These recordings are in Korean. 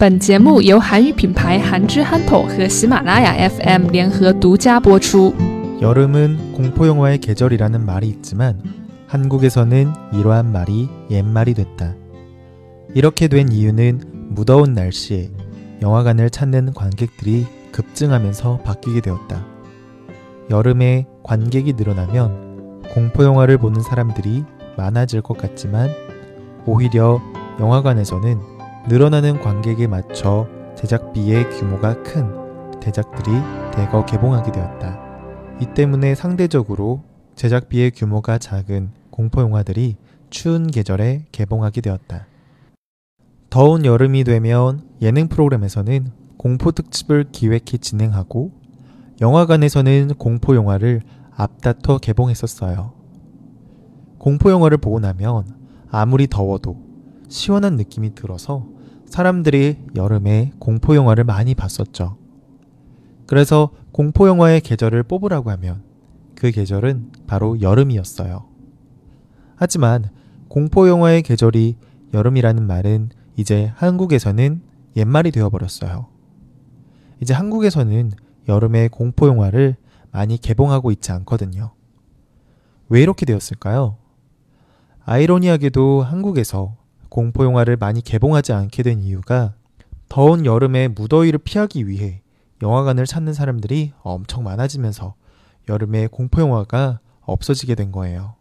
本节目由韩语品牌韩之憨头和喜马拉雅 FM 联合独家播出。 여름은 공포 영화의 계절이라는 말이 있지만 한국에서는 이러한 말이 옛말이 됐다. 이렇게 된 이유는 무더운 날씨에 영화관을 찾는 관객들이 급증하면서 바뀌게 되었다. 여름에 관객이 늘어나면 공포 영화를 보는 사람들이 많아질 것 같지만 오히려 영화관에서는 늘어나는 관객에 맞춰 제작비의 규모가 큰 대작들이 대거 개봉하게 되었다. 이 때문에 상대적으로 제작비의 규모가 작은 공포 영화들이 추운 계절에 개봉하게 되었다. 더운 여름이 되면 예능 프로그램에서는 공포 특집을 기획해 진행하고 영화관에서는 공포 영화를 앞다퉈 개봉했었어요. 공포 영화를 보고 나면 아무리 더워도 시원한 느낌이 들어서 사람들이 여름에 공포 영화를 많이 봤었죠. 그래서 공포 영화의 계절을 뽑으라고 하면 그 계절은 바로 여름이었어요. 하지만 공포 영화의 계절이 여름이라는 말은 이제 한국에서는 옛말이 되어버렸어요. 이제 한국에서는 여름에 공포 영화를 많이 개봉하고 있지 않거든요. 왜 이렇게 되었을까요? 아이러니하게도 한국에서 공포 영화를 많이 개봉하지 않게 된 이유가 더운 여름에 무더위를 피하기 위해 영화관을 찾는 사람들이 엄청 많아지면서 여름에 공포 영화가 없어지게 된 거예요.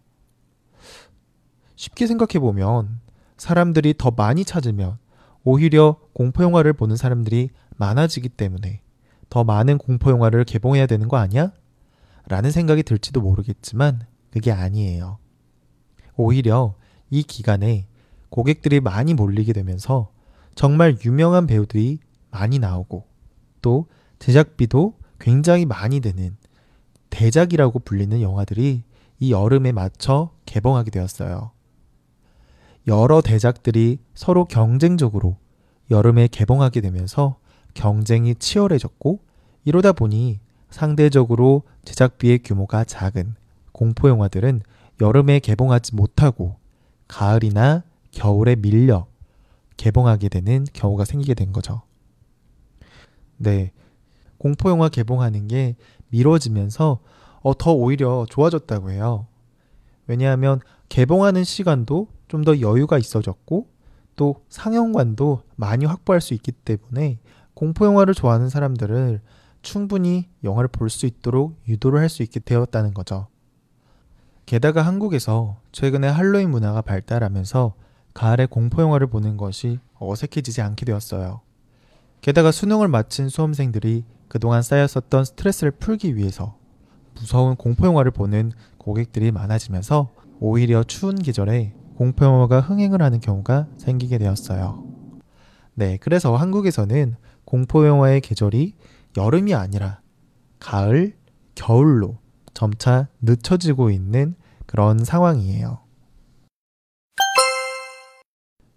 쉽게 생각해 보면 사람들이 더 많이 찾으면 오히려 공포 영화를 보는 사람들이 많아지기 때문에 더 많은 공포 영화를 개봉해야 되는 거 아니야? 라는 생각이 들지도 모르겠지만 그게 아니에요. 오히려 이 기간에 고객들이 많이 몰리게 되면서 정말 유명한 배우들이 많이 나오고 또 제작비도 굉장히 많이 드는 대작이라고 불리는 영화들이 이 여름에 맞춰 개봉하게 되었어요. 여러 대작들이 서로 경쟁적으로 여름에 개봉하게 되면서 경쟁이 치열해졌고 이러다 보니 상대적으로 제작비의 규모가 작은 공포 영화들은 여름에 개봉하지 못하고 가을이나 겨울에 밀려 개봉하게 되는 경우가 생기게 된 거죠. 네. 공포 영화 개봉하는 게 미뤄지면서 어, 더 오히려 좋아졌다고 해요. 왜냐하면 개봉하는 시간도 좀 더 여유가 있어졌고 또 상영관도 많이 확보할 수 있기 때문에 공포 영화를 좋아하는 사람들을 충분히 영화를 볼 수 있도록 유도를 할 수 있게 되었다는 거죠. 게다가 한국에서 최근에 할로윈 문화가 발달하면서 가을에 공포 영화를 보는 것이 어색해지지 않게 되었어요. 게다가 수능을 마친 수험생들이 그동안 쌓였었던 스트레스를 풀기 위해서 무서운 공포 영화를 보는 고객들이 많아지면서 오히려 추운 계절에 공포 영화가 흥행을 하는 경우가 생기게 되었어요. 네, 그래서 한국에서는 공포 영화의 계절이 여름이 아니라 가을, 겨울로 점차 늦춰지고 있는 그런 상황이에요.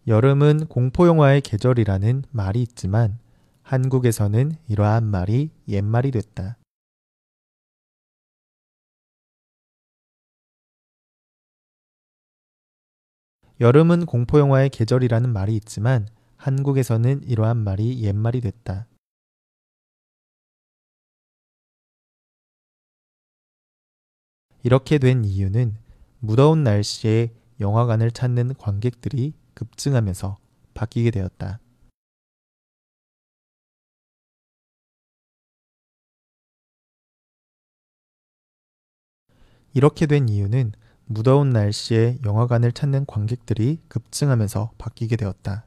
여름은 공포 영화의 계절이라는 말이 있지만 한국에서는 이러한 말이 옛말이 됐다. 여름은 공포 영화의 계절이라는 말이 있지만 한국에서는 이러한 말이 옛말이 됐다. 이렇게 된 이유는 무더운 날씨에 영화관을 찾는 관객들이 급증하면서 바뀌게 되었다. 이렇게 된 이유는 무더운 날씨에 영화관을 찾는 관객들이 급증하면서 바뀌게 되었다.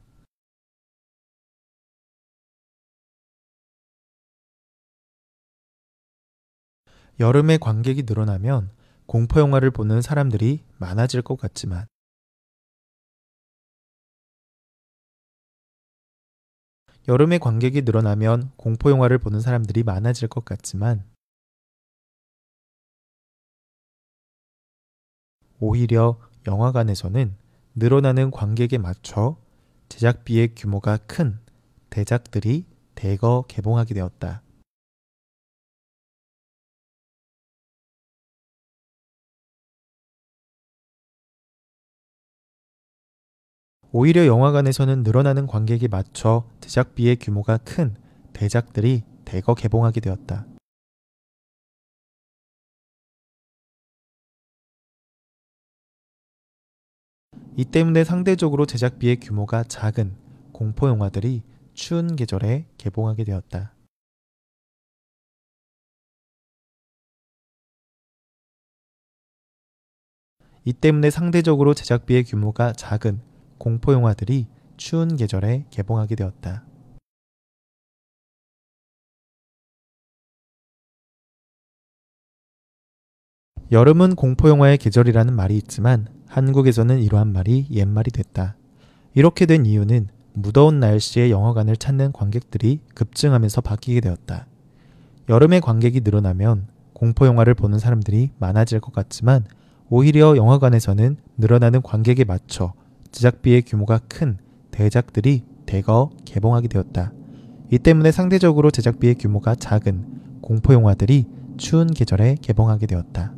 여름에 관객이 늘어나면 공포 영화를 보는 사람들이 많아질 것 같지만 여름에 관객이 늘어나면 공포 영화를 보는 사람들이 많아질 것 같지만 오히려 영화관에서는 늘어나는 관객에 맞춰 제작비의 규모가 큰 대작들이 대거 개봉하게 되었다. 오히려 영화관에서는 늘어나는 관객에 맞춰 제작비의 규모가 큰 대작들이 대거 개봉하게 되었다. 이 때문에 상대적으로 제작비의 규모가 작은 공포 영화들이 추운 계절에 개봉하게 되었다. 이 때문에 상대적으로 제작비의 규모가 작은 공포 영화들이 추운 계절에 개봉하게 되었다. 여름은 공포 영화의 계절이라는 말이 있지만 한국에서는 이러한 말이 옛말이 됐다. 이렇게 된 이유는 무더운 날씨에 영화관을 찾는 관객들이 급증하면서 바뀌게 되었다. 여름에 관객이 늘어나면 공포 영화를 보는 사람들이 많아질 것 같지만 오히려 영화관에서는 늘어나는 관객에 맞춰 제작비의 규모가 큰 대작들이 대거 개봉하게 되었다. 이 때문에 상대적으로 제작비의 규모가 작은 공포 영화들이 추운 계절에 개봉하게 되었다.